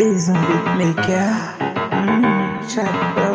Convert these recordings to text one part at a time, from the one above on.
Be make maker. Mm, chapter.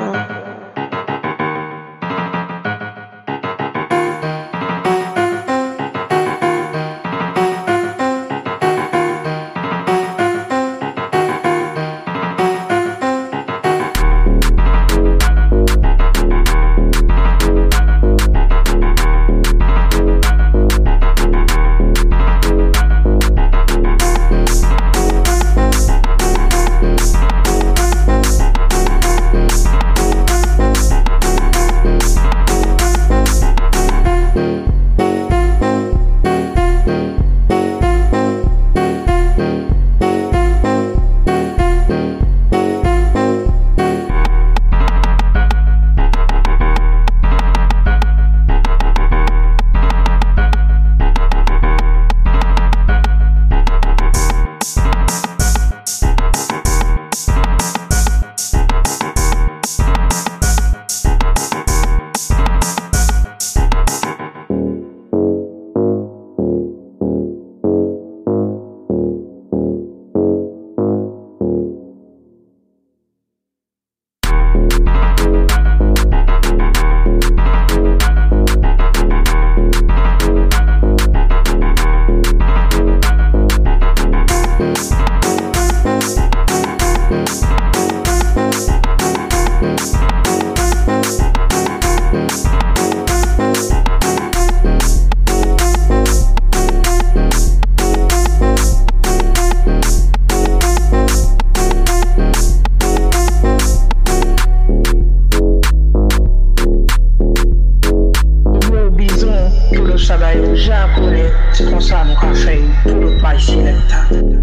Sabah yonja kore, se konsa mou café pou lout may se lepta.